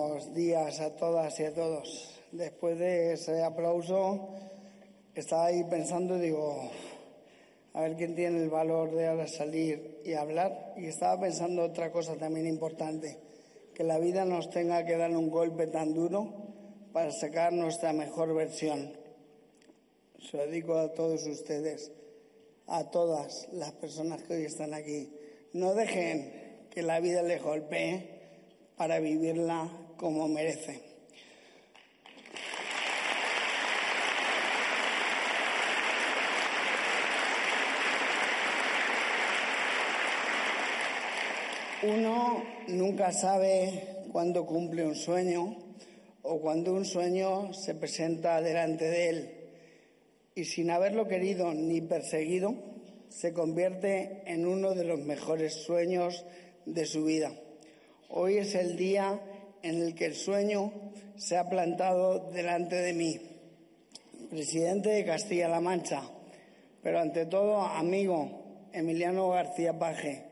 Buenos días a todas y a todos. Después de ese aplauso, estaba ahí pensando, digo, a ver quién tiene el valor de ahora salir y hablar. Y estaba pensando otra cosa también importante, que la vida nos tenga que dar un golpe tan duro para sacar nuestra mejor versión. Se lo dedico a todos ustedes, a todas las personas que hoy están aquí. No dejen que la vida les golpee para vivirla como merece. Uno nunca sabe cuándo cumple un sueño o cuando un sueño se presenta delante de él y sin haberlo querido ni perseguido, se convierte en uno de los mejores sueños de su vida. Hoy es el día en el que el sueño se ha plantado delante de mí, presidente de Castilla-La Mancha, pero ante todo amigo Emiliano García Paje.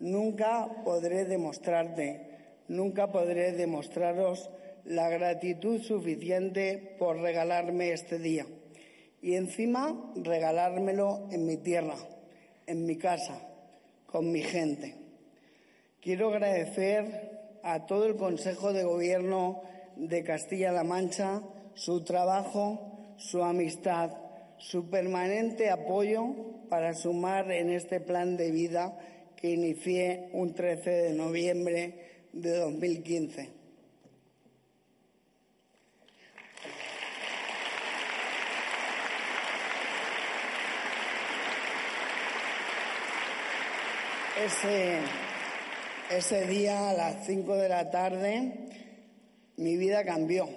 Nunca podré demostrarte, nunca podré demostraros la gratitud suficiente por regalarme este día y encima regalármelo en mi tierra, en mi casa, con mi gente. Quiero agradecer a todo el Consejo de Gobierno de Castilla-La Mancha su trabajo, su amistad, su permanente apoyo para sumar en este plan de vida que inicié un 13 de noviembre de 2015. Ese, ese día a las 5 de la tarde mi vida cambió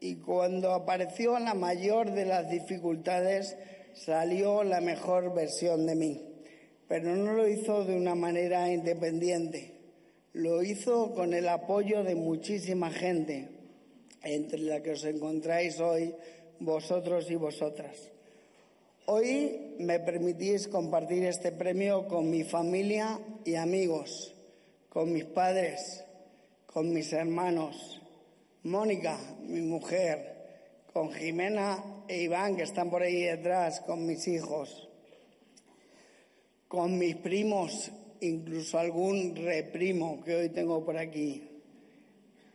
y cuando apareció la mayor de las dificultades salió la mejor versión de mí pero no lo hizo de una manera independiente. Lo hizo con el apoyo de muchísima gente, entre la que os encontráis hoy vosotros y vosotras. Hoy me permitís compartir este premio con mi familia y amigos, con mis padres, con mis hermanos, Mónica, mi mujer, con Jimena e Iván, que están por ahí detrás, con mis hijos con mis primos, incluso algún reprimo que hoy tengo por aquí.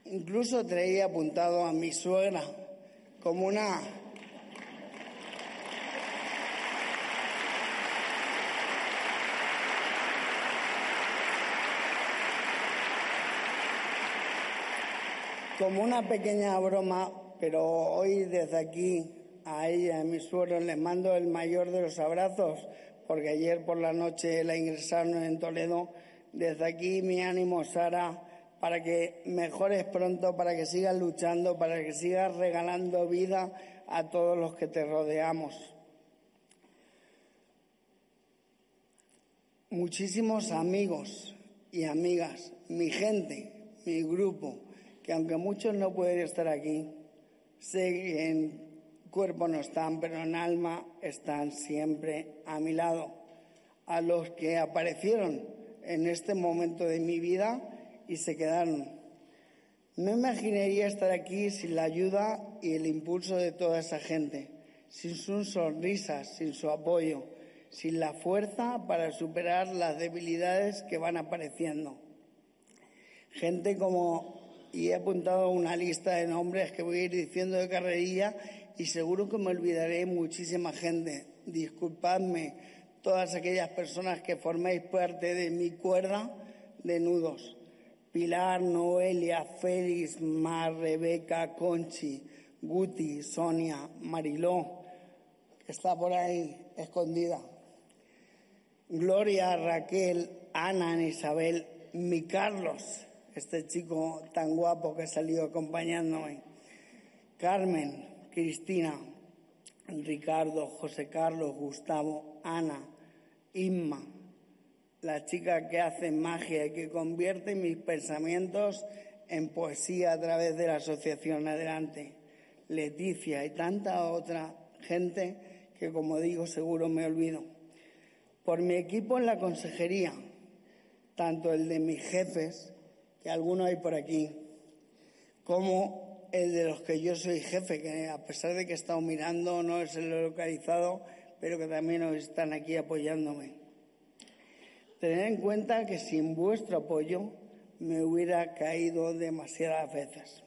Incluso traía apuntado a mi suegra como una como una pequeña broma, pero hoy desde aquí a ella, a mi suegro, les mando el mayor de los abrazos porque ayer por la noche la ingresaron en Toledo. Desde aquí mi ánimo, Sara, para que mejores pronto, para que sigas luchando, para que sigas regalando vida a todos los que te rodeamos. Muchísimos amigos y amigas, mi gente, mi grupo, que aunque muchos no pueden estar aquí, sé en cuerpo no están, pero en alma están siempre a mi lado. A los que aparecieron en este momento de mi vida y se quedaron. No imaginaría estar aquí sin la ayuda y el impulso de toda esa gente, sin sus sonrisas, sin su apoyo, sin la fuerza para superar las debilidades que van apareciendo. Gente como, y he apuntado una lista de nombres que voy a ir diciendo de carrerilla y seguro que me olvidaré muchísima gente. Disculpadme todas aquellas personas que formáis parte de mi cuerda de nudos. Pilar, Noelia, Félix, Mar, Rebeca, Conchi, Guti, Sonia, Mariló, que está por ahí escondida. Gloria, Raquel, Ana, Isabel, mi Carlos, este chico tan guapo que ha salido acompañándome, Carmen, Cristina, Ricardo, José Carlos, Gustavo, Ana, Inma, la chica que hace magia y que convierte mis pensamientos en poesía a través de la Asociación Adelante, Leticia y tanta otra gente que, como digo, seguro me olvido. Por mi equipo en la consejería, tanto el de mis jefes, que algunos hay por aquí, como el de los que yo soy jefe, que a pesar de que he estado mirando, no es el localizado, pero que también están aquí apoyándome. Tener en cuenta que sin vuestro apoyo me hubiera caído demasiadas veces.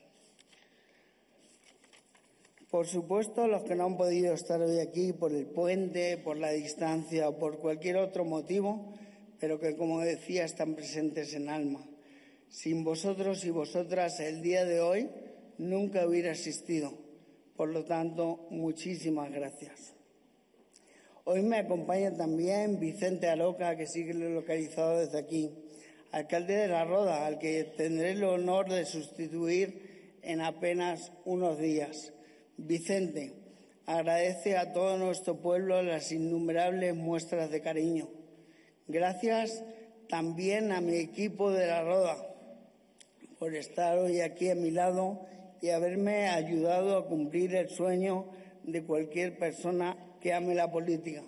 Por supuesto, los que no han podido estar hoy aquí por el puente, por la distancia o por cualquier otro motivo, pero que, como decía, están presentes en alma. Sin vosotros y vosotras, el día de hoy nunca hubiera existido. Por lo tanto, muchísimas gracias. Hoy me acompaña también Vicente Aroca, que sigue localizado desde aquí, alcalde de La Roda, al que tendré el honor de sustituir en apenas unos días. Vicente, agradece a todo nuestro pueblo las innumerables muestras de cariño. Gracias también a mi equipo de La Roda por estar hoy aquí a mi lado y haberme ayudado a cumplir el sueño de cualquier persona que ame la política.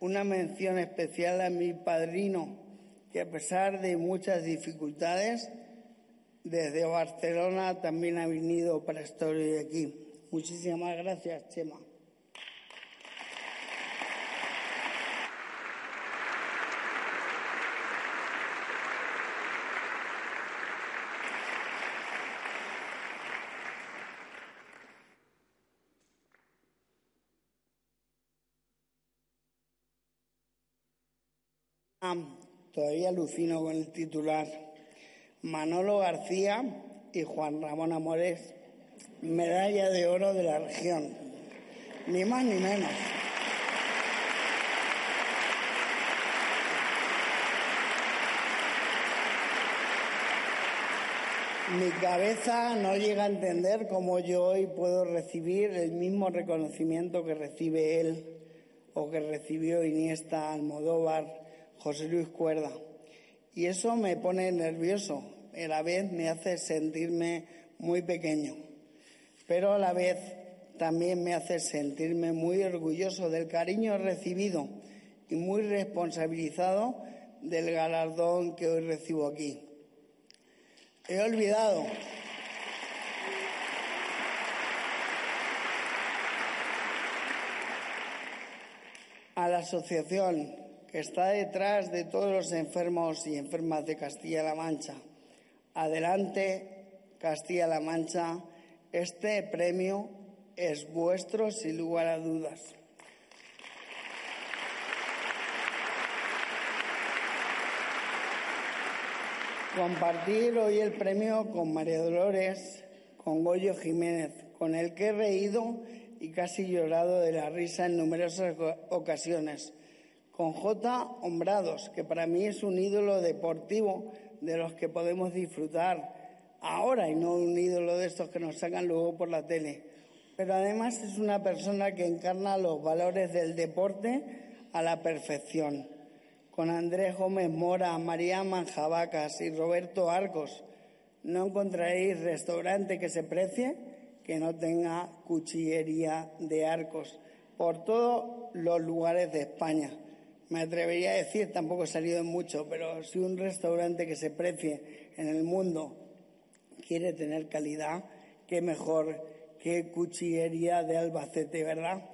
Una mención especial a mi padrino, que a pesar de muchas dificultades, desde Barcelona también ha venido para estar hoy aquí. Muchísimas gracias, Chema. Todavía alucino con el titular. Manolo García y Juan Ramón Amores, medalla de oro de la región. Ni más ni menos. Mi cabeza no llega a entender cómo yo hoy puedo recibir el mismo reconocimiento que recibe él o que recibió Iniesta, Almodóvar, José Luis Cuerda. Y eso me pone nervioso, a la vez me hace sentirme muy pequeño, pero a la vez también me hace sentirme muy orgulloso del cariño recibido y muy responsabilizado del galardón que hoy recibo aquí. He olvidado a la asociación está detrás de todos los enfermos y enfermas de Castilla-La Mancha. Adelante, Castilla-La Mancha, este premio es vuestro sin lugar a dudas. Compartir hoy el premio con María Dolores, con Goyo Jiménez, con el que he reído y casi llorado de la risa en numerosas ocasiones con J. Hombrados, que para mí es un ídolo deportivo de los que podemos disfrutar ahora y no un ídolo de estos que nos sacan luego por la tele. Pero además es una persona que encarna los valores del deporte a la perfección. Con Andrés Gómez Mora, María Manjabacas y Roberto Arcos no encontraréis restaurante que se precie que no tenga cuchillería de arcos por todos los lugares de España me atrevería a decir, tampoco he salido en mucho, pero si un restaurante que se precie en el mundo quiere tener calidad, qué mejor que cuchillería de Albacete, ¿verdad?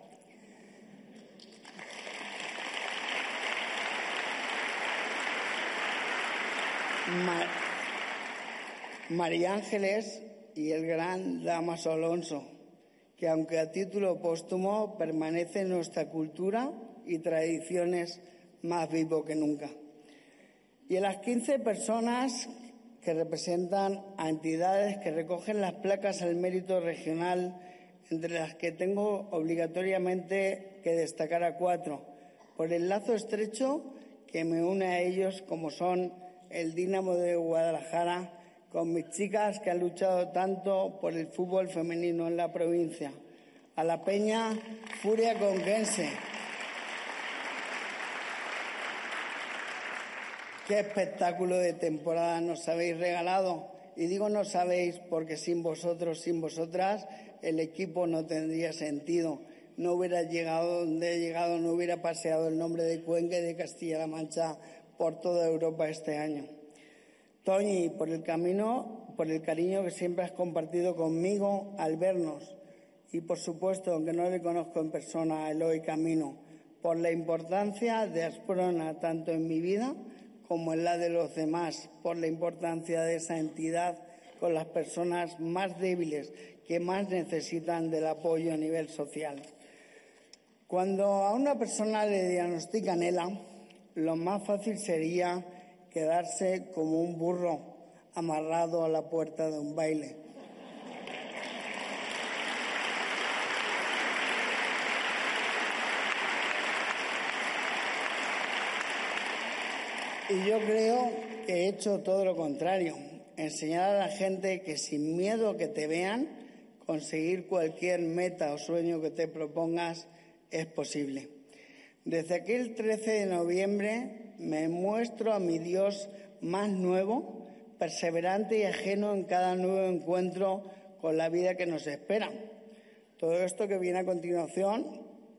María Ángeles y el gran Damaso Alonso, que aunque a título póstumo permanece en nuestra cultura y tradiciones más vivo que nunca. Y a las 15 personas que representan a entidades que recogen las placas al mérito regional, entre las que tengo obligatoriamente que destacar a cuatro, por el lazo estrecho que me une a ellos, como son el Dínamo de Guadalajara, con mis chicas que han luchado tanto por el fútbol femenino en la provincia, a la Peña Furia Conquense. Qué espectáculo de temporada nos habéis regalado. Y digo no sabéis porque sin vosotros, sin vosotras, el equipo no tendría sentido. No hubiera llegado donde he llegado, no hubiera paseado el nombre de Cuenca y de Castilla-La Mancha por toda Europa este año. Toñi, por el camino, por el cariño que siempre has compartido conmigo al vernos. Y por supuesto, aunque no le conozco en persona a Eloy Camino, por la importancia de Asprona tanto en mi vida como en la de los demás, por la importancia de esa entidad con las personas más débiles que más necesitan del apoyo a nivel social. Cuando a una persona le diagnostican ELA, lo más fácil sería quedarse como un burro amarrado a la puerta de un baile. Y yo creo que he hecho todo lo contrario, enseñar a la gente que sin miedo que te vean, conseguir cualquier meta o sueño que te propongas es posible. Desde aquel 13 de noviembre me muestro a mi Dios más nuevo, perseverante y ajeno en cada nuevo encuentro con la vida que nos espera. Todo esto que viene a continuación,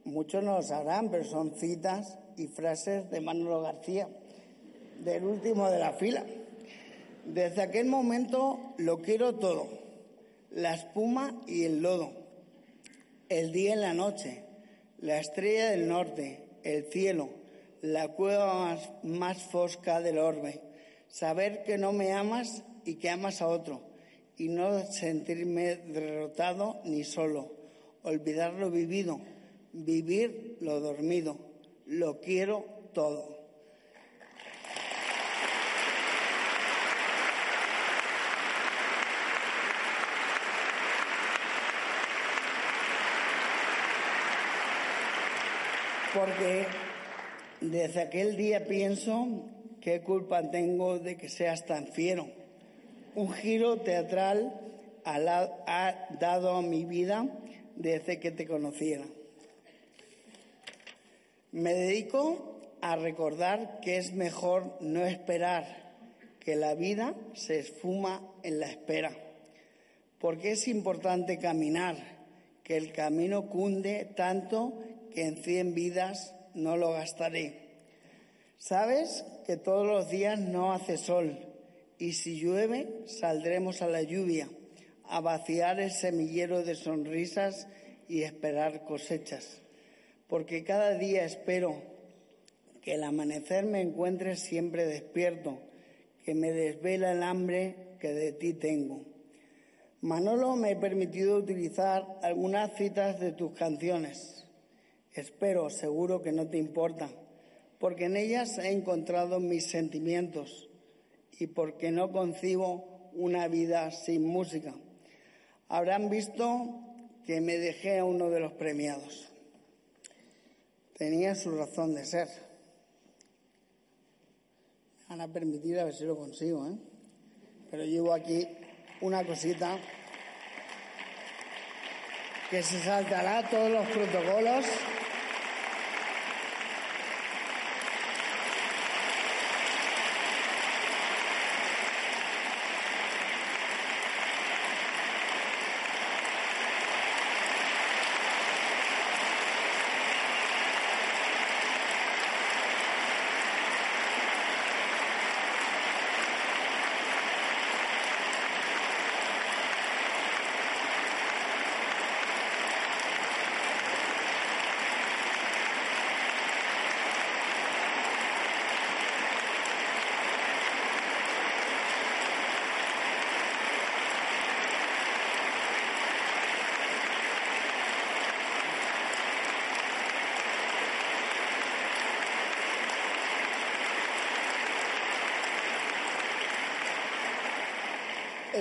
muchos no lo sabrán, pero son citas y frases de Manolo García del último de la fila. Desde aquel momento lo quiero todo, la espuma y el lodo, el día y la noche, la estrella del norte, el cielo, la cueva más, fosca del orbe, saber que no me amas y que amas a otro, y no sentirme derrotado ni solo, olvidar lo vivido, vivir lo dormido, lo quiero todo. Porque desde aquel día pienso qué culpa tengo de que seas tan fiero. Un giro teatral ha dado a mi vida desde que te conociera. Me dedico a recordar que es mejor no esperar, que la vida se esfuma en la espera, porque es importante caminar, que el camino cunde tanto que en cien vidas no lo gastaré. Sabes que todos los días no hace sol y si llueve saldremos a la lluvia, a vaciar el semillero de sonrisas y esperar cosechas. Porque cada día espero que el amanecer me encuentre siempre despierto, que me desvela el hambre que de ti tengo. Manolo me ha permitido utilizar algunas citas de tus canciones Espero, seguro que no te importa, porque en ellas he encontrado mis sentimientos y porque no concibo una vida sin música. Habrán visto que me dejé a uno de los premiados. Tenía su razón de ser. Me van a permitir a ver si lo consigo, ¿eh? Pero llevo aquí una cosita que se saltará todos los protocolos.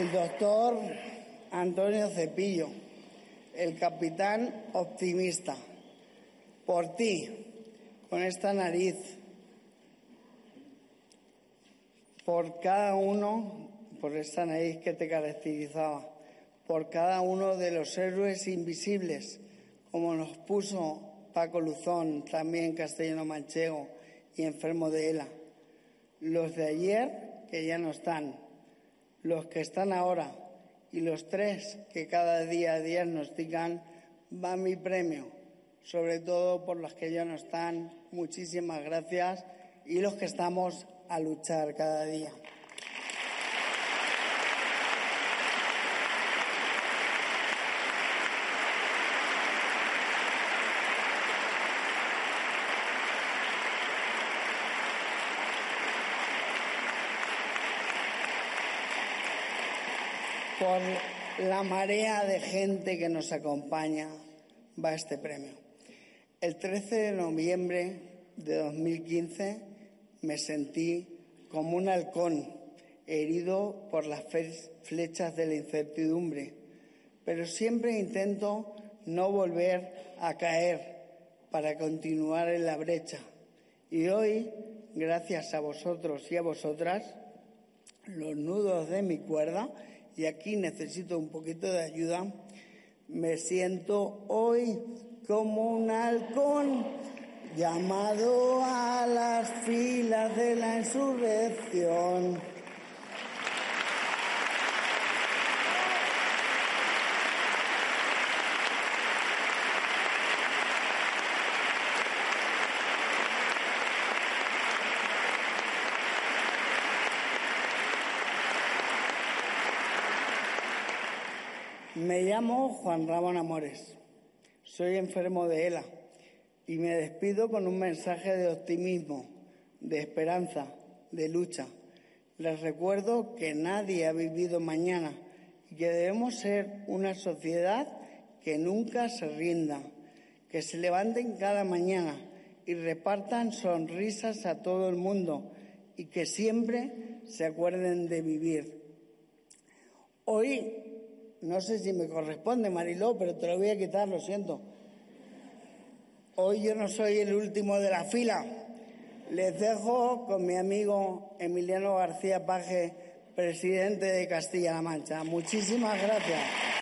El doctor Antonio Cepillo, el capitán optimista, por ti, con esta nariz, por cada uno, por esa nariz que te caracterizaba, por cada uno de los héroes invisibles, como nos puso Paco Luzón, también castellano manchego y enfermo de ELA. Los de ayer, que ya no están, los que están ahora y los tres que cada día diagnostican, va mi premio, sobre todo por los que ya no están. Muchísimas gracias y los que estamos a luchar cada día. Por la marea de gente que nos acompaña va este premio. El 13 de noviembre de 2015 me sentí como un halcón herido por las flechas de la incertidumbre, pero siempre intento no volver a caer para continuar en la brecha. Y hoy, gracias a vosotros y a vosotras, los nudos de mi cuerda y aquí necesito un poquito de ayuda, me siento hoy como un halcón llamado a las filas de la insurrección. Me llamo Juan Ramón Amores. Soy enfermo de ELA y me despido con un mensaje de optimismo, de esperanza, de lucha. Les recuerdo que nadie ha vivido mañana y que debemos ser una sociedad que nunca se rinda, que se levanten cada mañana y repartan sonrisas a todo el mundo y que siempre se acuerden de vivir. Hoy no sé si me corresponde, Mariló, pero te lo voy a quitar, lo siento. Hoy yo no soy el último de la fila. Les dejo con mi amigo Emiliano García Paje, presidente de Castilla-La Mancha. Muchísimas gracias.